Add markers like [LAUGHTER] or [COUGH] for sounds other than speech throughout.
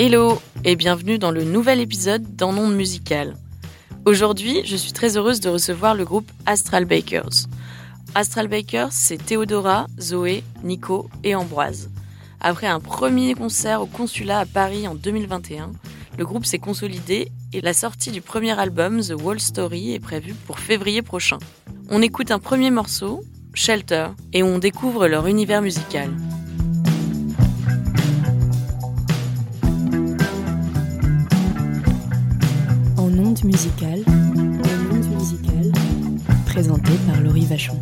Hello et bienvenue dans le nouvel épisode d'En Onde Musicale. Aujourd'hui, je suis très heureuse de recevoir le groupe Astral Bakers. Astral Bakers, c'est Théodora, Zoé, Nico et Ambroise. Après un premier concert au consulat à Paris en 2021, le groupe s'est consolidé et la sortie du premier album, The Wall Story, est prévue pour février prochain. On écoute un premier morceau, Shelter, et on découvre leur univers musical. En ondes musicales, présenté par Laurie Vachon.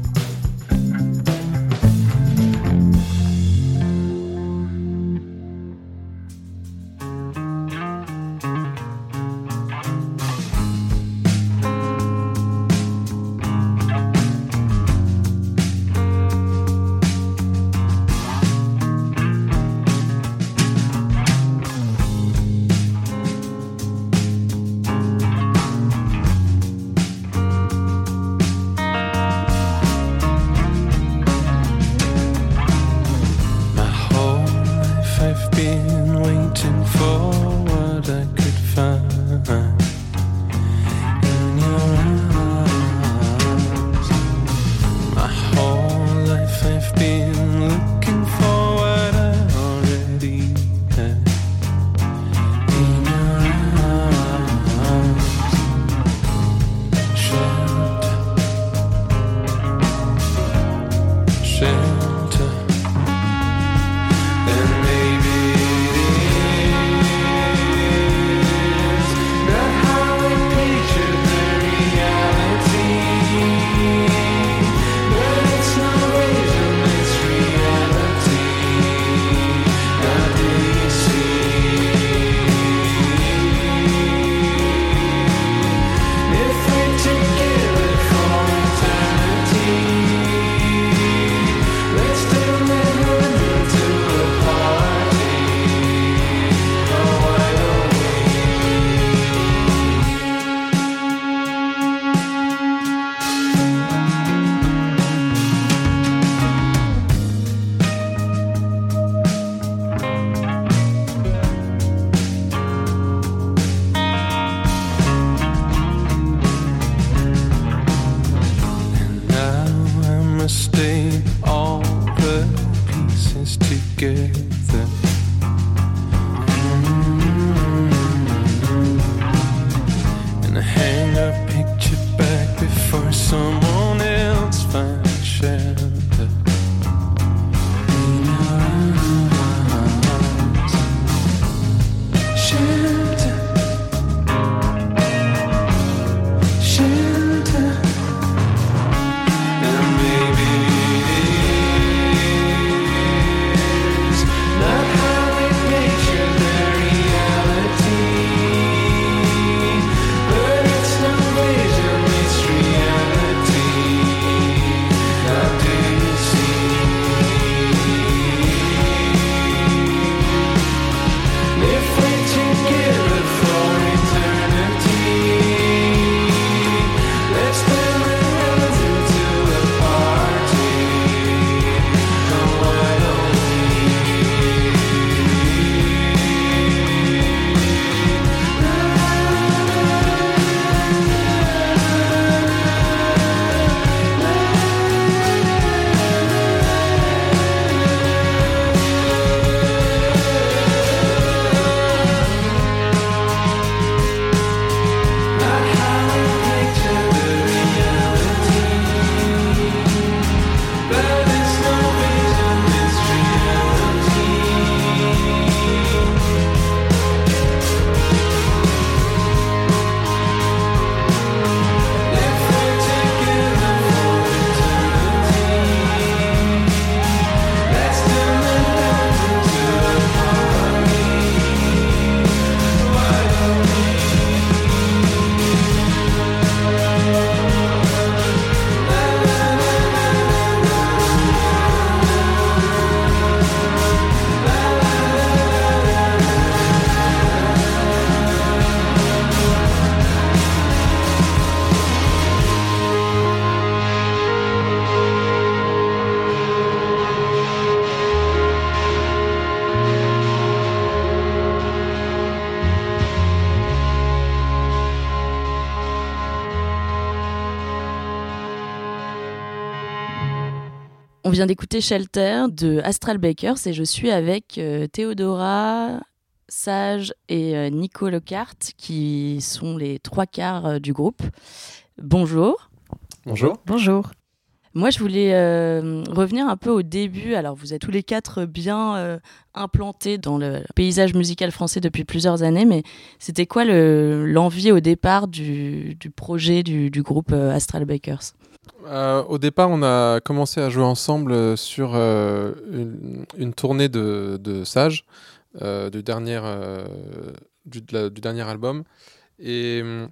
Vient d'écouter Shelter de Astral Bakers et je suis avec euh, Théodora, Sage et euh, Nico Lockhart qui sont les trois quarts euh, du groupe. Bonjour. Bonjour. Bonjour. Moi, je voulais euh, revenir un peu au début. Alors, vous êtes tous les quatre bien euh, implantés dans le paysage musical français depuis plusieurs années, mais c'était quoi le- l'envie au départ du, du projet du, du groupe euh, Astral Bakers? Euh, au départ, on a commencé à jouer ensemble euh, sur euh, une, tournée de, Sage, du, dernier, du, dernier album. Et hum,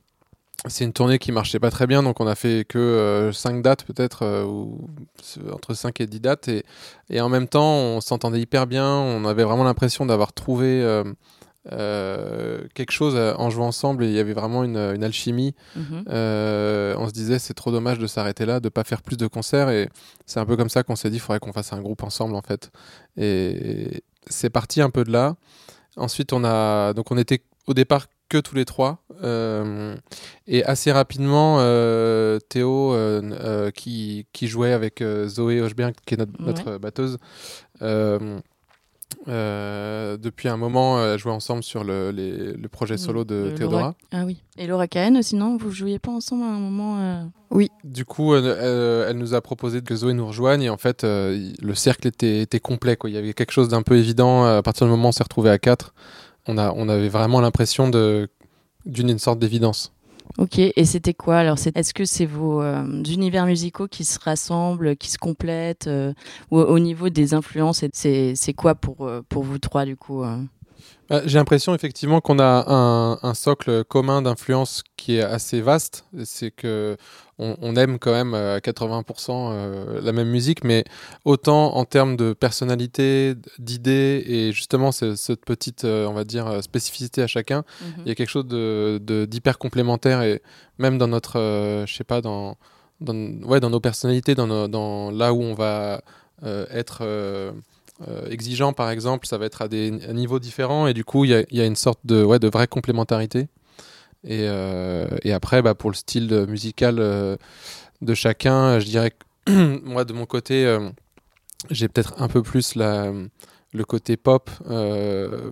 c'est une tournée qui marchait pas très bien, donc on a fait que 5 dates peut-être, ou entre 5 et 10 dates. Et, et en même temps, on s'entendait hyper bien, on avait vraiment l'impression d'avoir trouvé quelque chose euh, en jouant ensemble, et il y avait vraiment une, une alchimie. Mhm. Euh, on se disait c'est trop dommage de s'arrêter là, de pas faire plus de concerts et c'est un peu comme ça qu'on s'est dit il faudrait qu'on fasse un groupe ensemble en fait. Et c'est parti un peu de là. Ensuite on a donc on était au départ que tous les trois euh, et assez rapidement euh, Théo euh, euh, qui, qui jouait avec euh, Zoé Hochberg qui est notre, Ouais. notre batteuse. Euh, euh, depuis un moment, elle jouait ensemble sur le, les- le projet solo de Le- Théodora. Laura- Ah oui. Et Laura Cahen, sinon, vous jouiez pas ensemble à un moment euh, Du coup, euh, euh, elle nous a proposé que Zoé nous rejoigne et en fait, euh, le cercle était, était complet. Quoi. Il y avait quelque chose d'un peu évident. À partir du moment où on s'est retrouvé à quatre, on, a, on avait vraiment l'impression d'une une sorte d'évidence. Ok, et c'était quoi alors? C'est- Est-ce que c'est vos euh, univers musicaux qui se rassemblent, qui se complètent euh, Ou au niveau des influences, c'est- c'est quoi pour, euh, pour vous trois du coup euh J'ai l'impression effectivement qu'on a un, un socle commun d'influence qui est assez vaste. C'est que on, on aime quand même euh, à 80% euh, la même musique, mais autant en termes de personnalité, d'idées et justement ce- cette petite, on va dire, spécificité à chacun, il y a quelque chose de de- d'hyper complémentaire et même dans notre, euh, je sais pas, dans, dans, ouais, dans nos personnalités, dans, nos- dans là où on va euh, être euh, euh, exigeant, par exemple, ça va être à des niveaux différents et du coup, il y a, une sorte de, ouais, de vraie complémentarité. Et, euh, après, bah, pour le style musical euh, de chacun, je dirais que [CLEARS THROAT] moi, de mon côté, euh, j'ai peut-être un peu plus le côté pop, euh,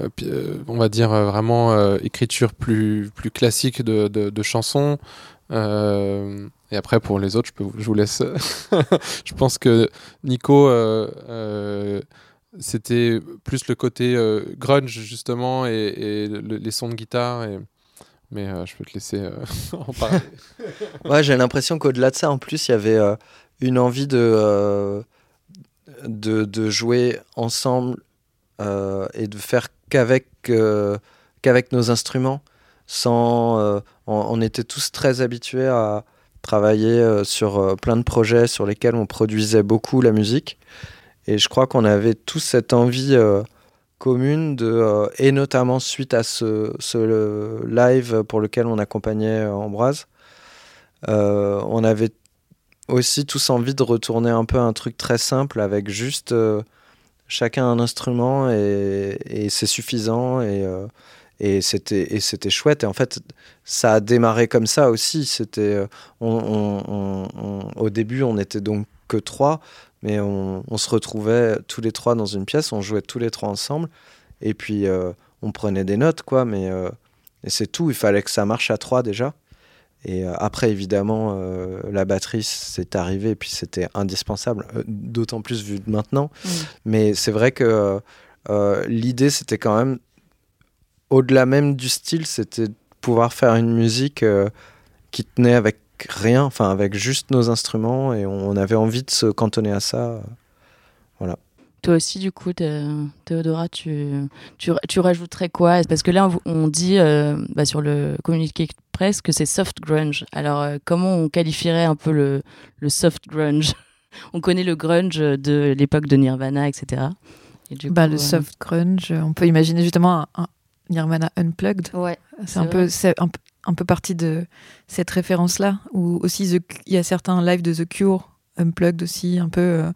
euh, euh, on va dire euh, vraiment euh, écriture plus, plus classique de chansons. Et après, pour les autres, je, peux, je vous laisse. [LAUGHS] je pense que Nico, euh, euh, c'était plus le côté euh, grunge, justement, et, et le- les sons de guitare. Mais je peux te laisser [LAUGHS] en parler. [LAUGHS] J'ai l'impression qu'au-delà de ça, en plus, il y avait une envie de, de, jouer ensemble et de faire qu'avec qu'avec nos instruments. Sans, on était tous très habitués à travailler euh, sur euh, plein de projets sur lesquels on produisait beaucoup la musique. Et je crois qu'on avait tous cette envie euh, commune de, et notamment suite à ce, ce live pour lequel on accompagnait Ambroise, on avait aussi tous envie de retourner un peu un truc très simple avec juste chacun un instrument et, c'est suffisant et, et c'était et c'était chouette. Et en fait ça a démarré comme ça aussi. C'était euh, on, on- on- on- au début on était donc que trois mais on, se retrouvait tous les trois dans une pièce. On jouait tous les trois ensemble. Et puis euh, on prenait des notes quoi. Mais euh, c'est tout. Il fallait que ça marche à trois déjà. Et euh, après, évidemment, la batterie, c'est arrivé, et puis c'était indispensable, d'autant plus vu de maintenant. Mm. Mais c'est vrai que l'idée, c'était quand même, au-delà même du style, c'était de pouvoir faire une musique euh, qui tenait avec rien, enfin avec juste nos instruments, et on, on avait envie de se cantonner à ça. Toi aussi, du coup, Thé- Théodora, tu, tu, tu rajouterais quoi? Parce que là, on, dit euh, bah, sur le communiqué de presse que c'est soft grunge. Alors, euh, comment on qualifierait un peu le, le soft grunge? [LAUGHS] On connaît le grunge de l'époque de Nirvana, etc. Et du Bah, coup, le euh, soft grunge, on peut imaginer justement un, un Nirvana unplugged. Ouais, C'est un peu, c'est un, peu- un peu partie de cette référence-là. Ou aussi, The- il y a certains lives de The Cure unplugged aussi, un peu euh,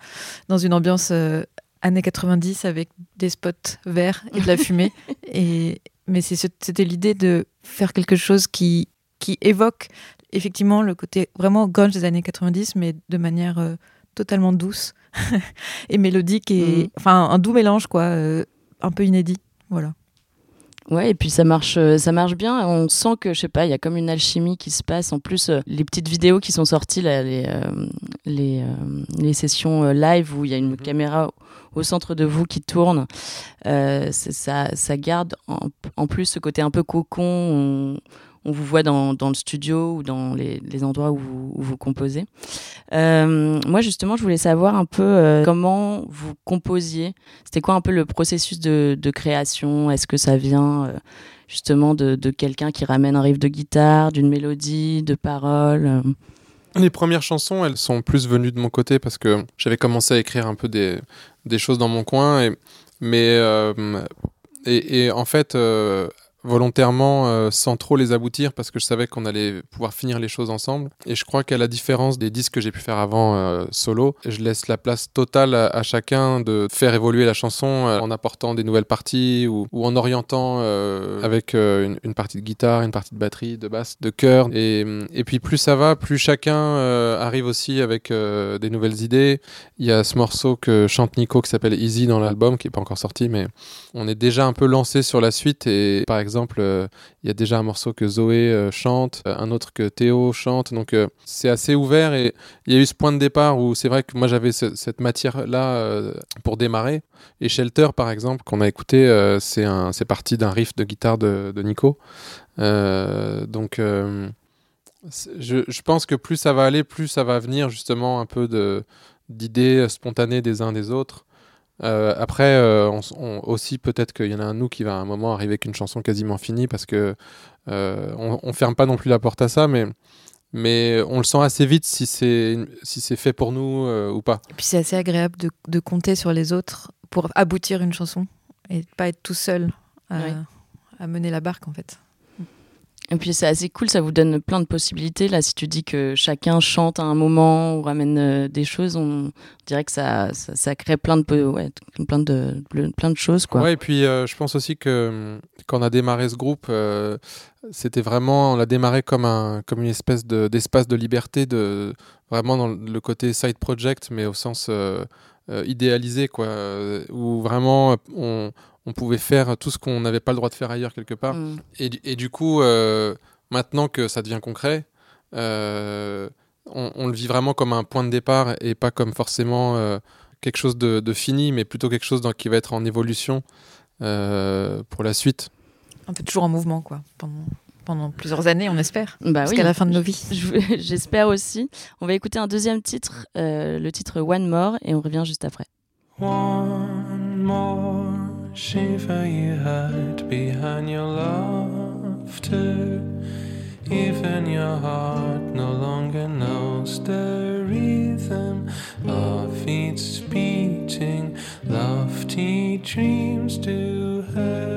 dans une ambiance euh, années 90 avec des spots verts et de la fumée. [LAUGHS] et, mais c'était l'idée de faire quelque chose qui, qui évoque effectivement le côté vraiment grunge des années 90, mais de manière euh, totalement douce [LAUGHS] et mélodique et Mhm. enfin un doux mélange quoi, euh, un peu inédit. Voilà. Ouais, et puis ça marche, euh, ça marche bien. On sent que, je sais pas, il y a comme une alchimie qui se passe. En plus, euh, les petites vidéos qui sont sorties, là, les, euh, les, euh, les sessions live où il y a une Mhm. caméra au- centre de vous qui tourne, euh, ça, ça garde en, en plus ce côté un peu cocon. On, on vous voit dans, dans le studio ou dans les, les endroits où vous, composez. Euh, moi, justement, je voulais savoir un peu euh, comment vous composiez. C'était quoi un peu le processus de, de création? Est-ce que ça vient euh, justement de, de quelqu'un qui ramène un riff de guitare, d'une mélodie, de paroles Les premières chansons, elles sont plus venues de mon côté parce que j'avais commencé à écrire un peu des, des choses dans mon coin. Mais, et, en fait, volontairement, euh, sans trop les aboutir parce que je savais qu'on allait pouvoir finir les choses ensemble. Et je crois qu'à la différence des disques que j'ai pu faire avant euh, solo, je laisse la place totale à, chacun de faire évoluer la chanson euh, en apportant des nouvelles parties ou, en orientant avec une, partie de guitare, une partie de batterie, de basse, de chœur. Et, et puis plus ça va, plus chacun arrive aussi avec des nouvelles idées. Il y a ce morceau que chante Nico qui s'appelle Easy dans l'album, qui n'est pas encore sorti, mais on est déjà un peu lancé sur la suite. Et par euh, il y a déjà un morceau que Zoé euh, chante, euh, un autre que Théo chante. Donc c'est assez ouvert et il y a eu ce point de départ où c'est vrai que moi j'avais ce- cette matière-là pour démarrer. Et Shelter, par exemple, qu'on a écouté, c'est c'est parti d'un riff de guitare de, Nico. Donc je, je pense que plus ça va aller, plus ça va venir justement un peu d'idées spontanées des uns des autres. Euh, après, euh, on s- on- aussi peut-être qu'il y en a un de nous qui va à un moment arriver avec une chanson quasiment finie parce que euh, on, on ferme pas non plus la porte à ça, mais mais on le sent assez vite si c'est si c'est fait pour nous euh, ou pas. Et puis c'est assez agréable de, de compter sur les autres pour aboutir une chanson et pas être tout seul à mener la barque en fait. Et puis c'est assez cool, ça vous donne plein de possibilités. Là, si tu dis que chacun chante à un moment ou ramène euh, des choses, on dirait que ça, ça, crée plein de, plein de, plein de choses. Quoi. Ouais, et puis euh, je pense aussi que hum, quand on a démarré ce groupe, euh, c'était vraiment, on l'a démarré comme, un, comme une espèce de- d'espace de, liberté, de, vraiment dans le côté side project, mais au sens euh, idéalisé, quoi, euh, où vraiment on, on pouvait faire tout ce qu'on n'avait pas le droit de faire ailleurs quelque part. Mm. Et, du- et du coup, euh, maintenant que ça devient concret, euh, on, on le vit vraiment comme un point de départ et pas comme forcément euh, quelque chose de, de fini, mais plutôt quelque chose dans- qui va être en évolution euh, pour la suite. Un peu toujours en mouvement quoi pendant, pendant plusieurs années on espère Bah jusqu'à oui. la fin de nos vies. Je- [LAUGHS] J'espère aussi. On va écouter un deuxième titre, euh, le titre One More, et on revient juste après. One more shiver you had behind your laughter. Even your heart no longer knows the rhythm of its beating. Lofty dreams do have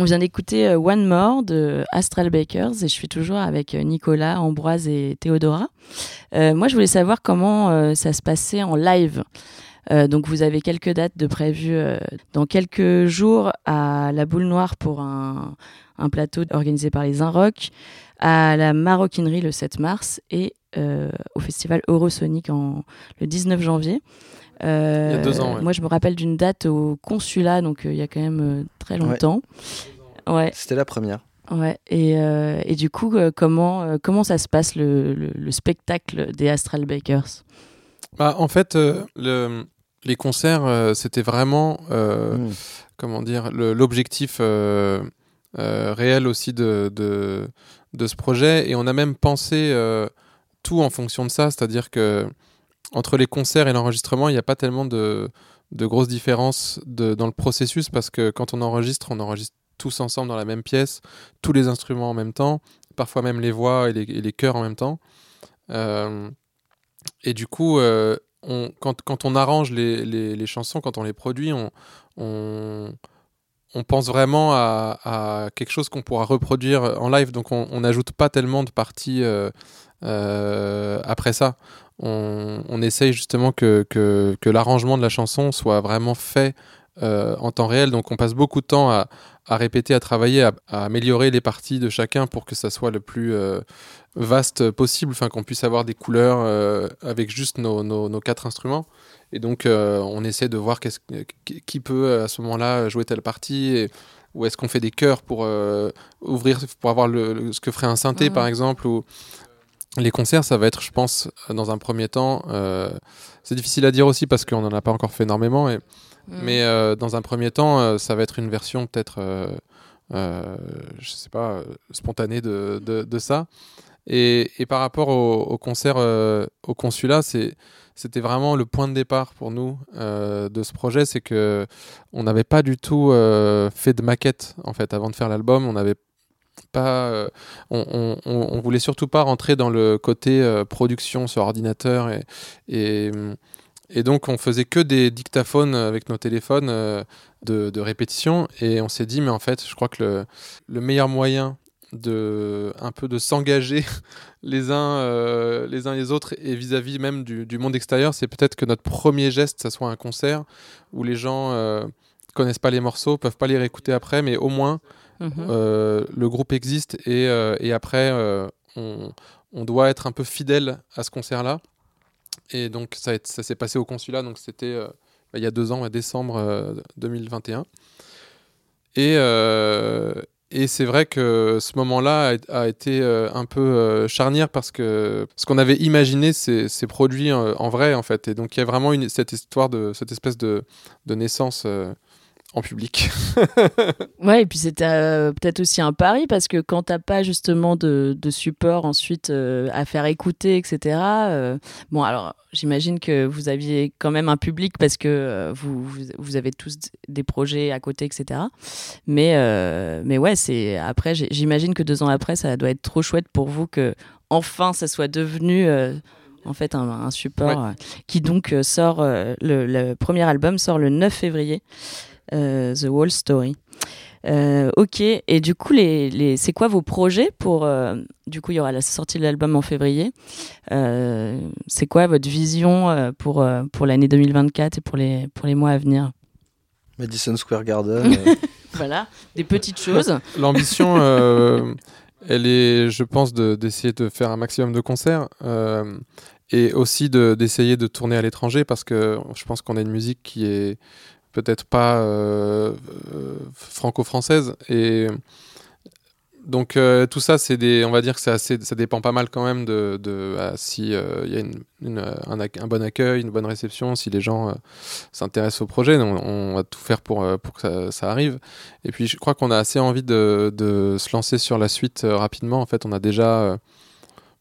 On vient d'écouter euh, One More de Astral Bakers et je suis toujours avec euh, Nicolas, Ambroise et Théodora. Euh, moi, je voulais savoir comment ça se passait en live. Donc, vous avez quelques dates de prévues dans quelques jours à la Boule Noire pour un, plateau organisé par les Inrock, à la Maroquinerie le 7 mars et au festival Eurosonic le 19 janvier. Euh, Il y a deux ans, ouais. Moi, je me rappelle d'une date au consulat, donc euh, il y a quand même euh, très longtemps. Ouais, C'était la première. ouais. Et, euh, et du coup, euh, comment, euh, comment ça se passe le, le- le spectacle des Astral Bakers? Bah, en fait, euh, le- les concerts, euh, c'était vraiment, euh, Mm. comment dire, l'objectif euh, euh, réel aussi de, de, de ce projet. Et on a même pensé euh, tout en fonction de ça, c'est-à-dire que entre les concerts et l'enregistrement, il n'y a pas tellement de, grosses différences dans le processus parce que quand on enregistre, on enregistre tous ensemble dans la même pièce, tous les instruments en même temps, parfois même les voix et les, et les chœurs en même temps. Euh, et du coup, euh, quand, on arrange les, chansons, quand on les produit, on, pense vraiment à, quelque chose qu'on pourra reproduire en live. Donc on n'ajoute pas tellement de parties euh, après ça. On, on essaye justement que, que, que l'arrangement de la chanson soit vraiment fait euh, en temps réel. Donc on passe beaucoup de temps à, à répéter, à travailler, à, à améliorer les parties de chacun pour que ça soit le plus euh, vaste possible, enfin qu'on puisse avoir des couleurs euh, avec juste nos, nos, nos quatre instruments. Et donc on essaie de voir qui, peut à ce moment-là jouer telle partie. Et, ou est-ce qu'on fait des chœurs pour ouvrir, pour avoir le, le- ce que ferait un synthé Mhm. par exemple ou les concerts, ça va être, je pense, dans un premier temps. euh, c'est difficile à dire aussi parce qu'on n'en a pas encore fait énormément. Et, mais euh, dans un premier temps, euh, ça va être une version peut-être, euh, euh, je sais pas, euh, spontanée de, de, de ça. Et, et par rapport au, au concert euh, au consulat, c'était vraiment le point de départ pour nous euh, de ce projet, c'est que on n'avait pas du tout euh, fait de maquette en fait avant de faire l'album. On n'avait pas, euh, on, on, voulait surtout pas rentrer dans le côté euh, production sur ordinateur et, et et donc, on faisait que des dictaphones avec nos téléphones euh, de, répétition. Et on s'est dit, mais en fait, je crois que le, le meilleur moyen de un peu de s'engager [LAUGHS] les uns euh, les uns les autres et vis-à-vis même du, du monde extérieur, c'est peut-être que notre premier geste, ça soit un concert où les gens euh, connaissent pas les morceaux, peuvent pas les réécouter après, mais au moins Mhm. euh, le groupe existe et, euh, après euh, on, doit être un peu fidèle à ce concert là et donc ça, s'est passé au consulat donc c'était bah, il y a deux ans à décembre euh, 2021 Et, euh, et c'est vrai que ce moment-là a, été un peu charnière parce que ce qu'on avait imaginé s'est produit en vrai en fait. Et donc il y a vraiment cette histoire de cette espèce de, naissance en public. [LAUGHS] Ouais, et puis c'était euh, peut-être aussi un pari parce que quand t'as pas justement de, de support ensuite euh, à faire écouter, etc. euh, bon, alors j'imagine que vous aviez quand même un public parce que vous, vous, vous avez tous des projets à côté, etc. Mais, mais ouais, c'est après, j'imagine que deux ans après, ça doit être trop chouette pour vous que enfin ça soit devenu. en fait, un, un support Ouais. euh, qui donc euh, sort, euh, le, le premier album sort le 9 février, The Wall Story. Euh, ok, et du coup, les, les, c'est quoi vos projets pour... euh, du coup, il y aura la sortie de l'album en février. Euh, c'est quoi votre vision euh, pour, euh, pour l'année 2024 et pour les, pour les mois à venir? Madison Square Garden. [LAUGHS] euh, Voilà, des petites choses. [LAUGHS] L'ambition, euh, elle est, je pense, de- d'essayer de, faire un maximum de concerts euh, et aussi de- d'essayer de, tourner à l'étranger parce que je pense qu'on a une musique qui est peut-être pas euh, euh, franco-française et donc euh, tout ça, c'est des, on va dire que ça dépend pas mal quand même de, de ah, si il y a un, bon accueil, une bonne réception, si les gens s'intéressent au projet. On va tout faire pour, pour que ça, arrive. Et puis je crois qu'on a assez envie de, de se lancer sur la suite rapidement. En fait, on a déjà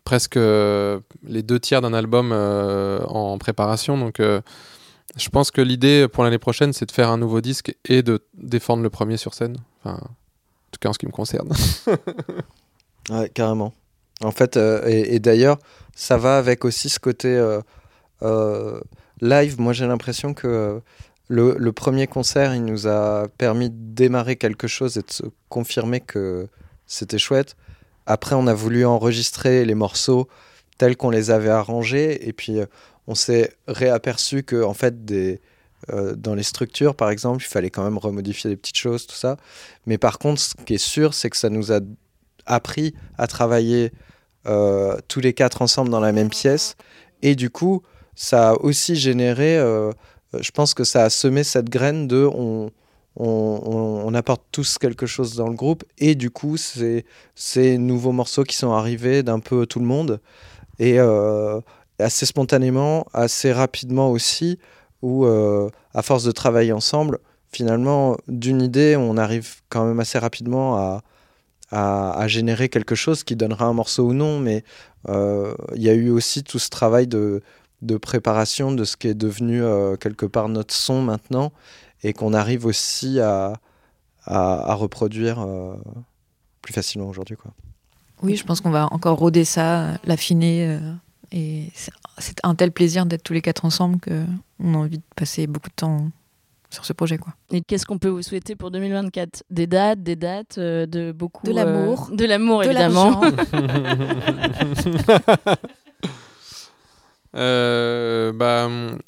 presque les deux tiers d'un album en préparation. Donc je pense que l'idée pour l'année prochaine, c'est de faire un nouveau disque et de défendre le premier sur scène. Enfin, en tout cas en ce qui me concerne. [LAUGHS] Ouais, carrément. En fait, euh, et, d'ailleurs, ça va avec aussi ce côté euh, euh, live. Moi, j'ai l'impression que le, le premier concert, il nous a permis de démarrer quelque chose et de se confirmer que c'était chouette. Après, on a voulu enregistrer les morceaux tels qu'on les avait arrangés. Et puis, on s'est réaperçu que, en fait, des, euh, dans les structures, par exemple, il fallait quand même remodifier des petites choses, tout ça. Mais par contre, ce qui est sûr, c'est que ça nous a appris à travailler euh, tous les quatre ensemble dans la même pièce. Et du coup, ça a aussi généré, euh, je pense que ça a semé cette graine de on, on, on- apporte tous quelque chose dans le groupe. Et du coup, c'est ces nouveaux morceaux qui sont arrivés d'un peu tout le monde. Et assez spontanément, assez rapidement aussi, où euh, à force de travailler ensemble, finalement, d'une idée, on arrive quand même assez rapidement à, à, générer quelque chose qui donnera un morceau ou non, mais euh, il y a eu aussi tout ce travail de, de préparation de ce qui est devenu euh, quelque part notre son maintenant, et qu'on arrive aussi à, à, reproduire plus facilement aujourd'hui. Oui, je pense qu'on va encore rôder ça, l'affiner. Et c'est un tel plaisir d'être tous les quatre ensemble qu'on a envie de passer beaucoup de temps sur ce projet. Quoi. Et qu'est-ce qu'on peut vous souhaiter pour 2024 Des dates, des dates, euh, de beaucoup... De l'amour. euh, de l'amour, De évidemment. [LAUGHS] Euh, bah,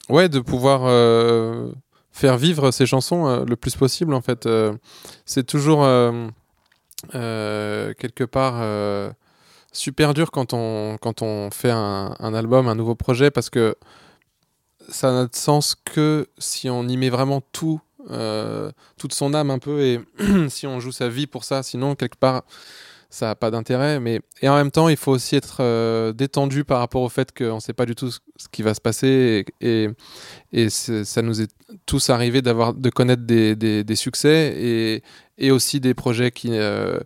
ouais, de pouvoir euh, faire vivre ces chansons euh, le plus possible, en fait. Euh, c'est toujours euh, euh, quelque part euh, super dur quand on, quand on fait un, album, un nouveau projet, parce que ça n'a de sens que si on y met vraiment tout, euh, toute son âme un peu, et [CLEARS THROAT] si on joue sa vie pour ça, sinon, quelque part, ça n'a pas d'intérêt. Mais et en même temps, il faut aussi être euh, détendu par rapport au fait qu'on ne sait pas du tout ce, qui va se passer et, et, ça nous est tous arrivé d'avoir de connaître des, des, des succès et, et aussi des projets qui euh,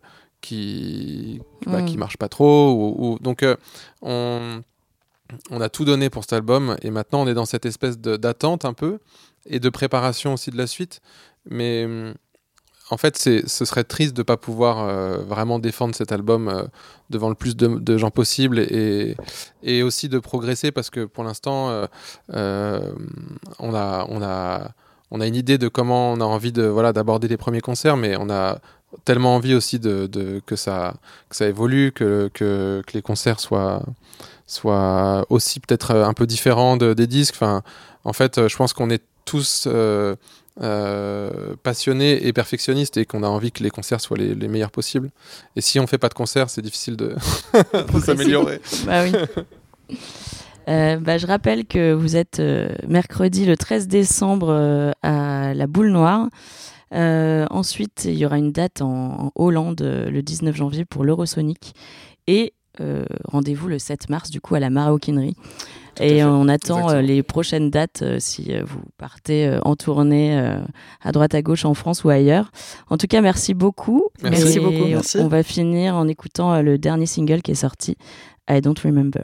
qui bah, Mm. qui marchent pas trop ou, ou- donc euh, on on a tout donné pour cet album et maintenant on est dans cette espèce d'attente un peu et de préparation aussi de la suite mais hum, en fait, ce serait triste de ne pas pouvoir euh, vraiment défendre cet album euh, devant le plus de, de gens possible et, et aussi de progresser parce que pour l'instant, euh, on, a, on, a, on a une idée de comment on a envie de, voilà, d'aborder les premiers concerts, mais on a tellement envie aussi de, de- que, ça, que ça évolue, que, que, que les concerts soient, soient aussi peut-être un peu différents de- des disques. Enfin, en fait, je pense qu'on est tous... euh, euh, passionné et perfectionniste et qu'on a envie que les concerts soient les, les meilleurs possibles. Et si on fait pas de concert, c'est difficile de, [LAUGHS] de s'améliorer. Bah oui. [LAUGHS] Euh, bah, je rappelle que vous êtes euh, mercredi le 13 décembre euh, à la Boule Noire. Euh, ensuite, il y aura une date en, en Hollande euh, le 19 janvier pour l'Eurosonic. Et euh, rendez-vous le 7 mars, du coup, à la Maroquinerie. Et on attend exactement. les prochaines dates euh, si vous partez euh, en tournée euh, à droite à gauche en France ou ailleurs. En tout cas, merci beaucoup. Merci. Beaucoup. on- Merci. On va finir en écoutant le dernier single qui est sorti, I Don't Remember.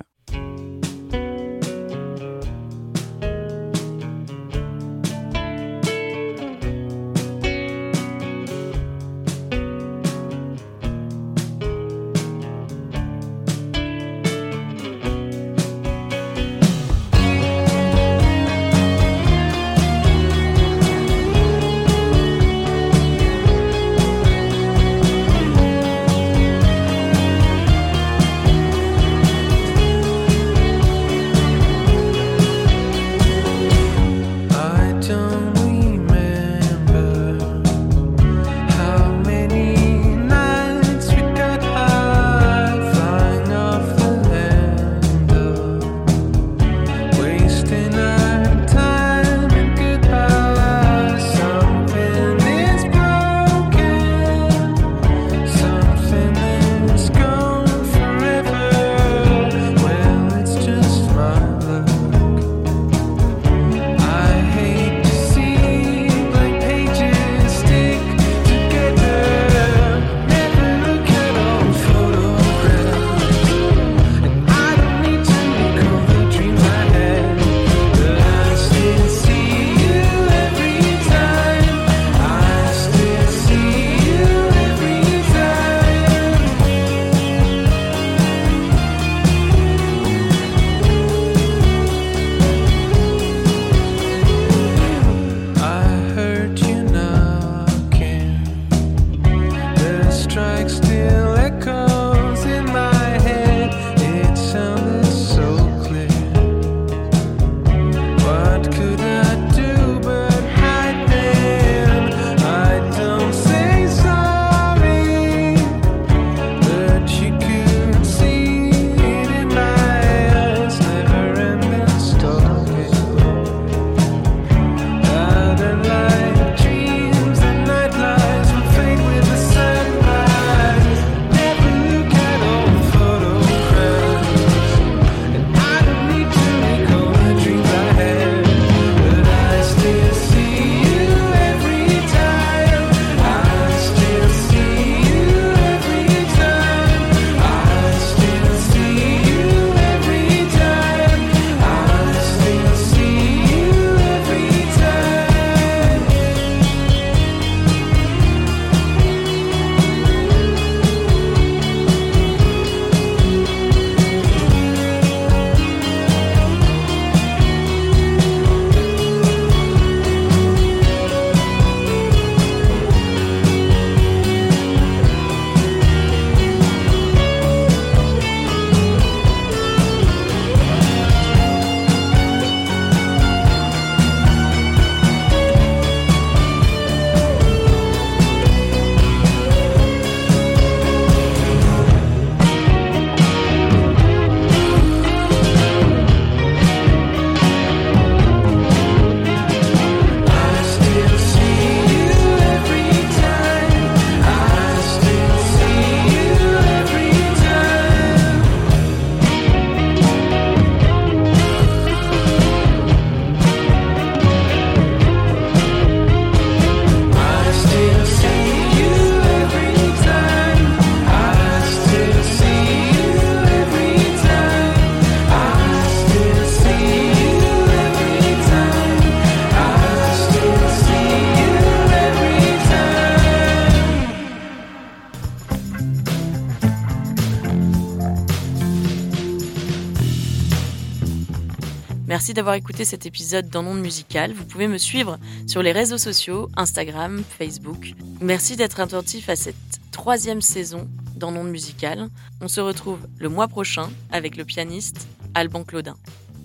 Merci d'avoir écouté cet épisode dans Monde Musical. Vous pouvez me suivre sur les réseaux sociaux, Instagram, Facebook. Merci d'être attentif à cette troisième saison dans Monde Musical. On se retrouve le mois prochain avec le pianiste Alban Claudin.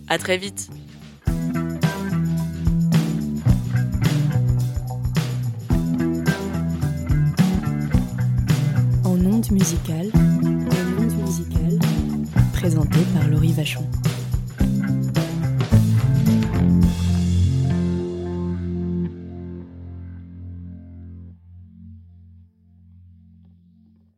À très vite. En ondes musicales, en présenté par Laurie Vachon.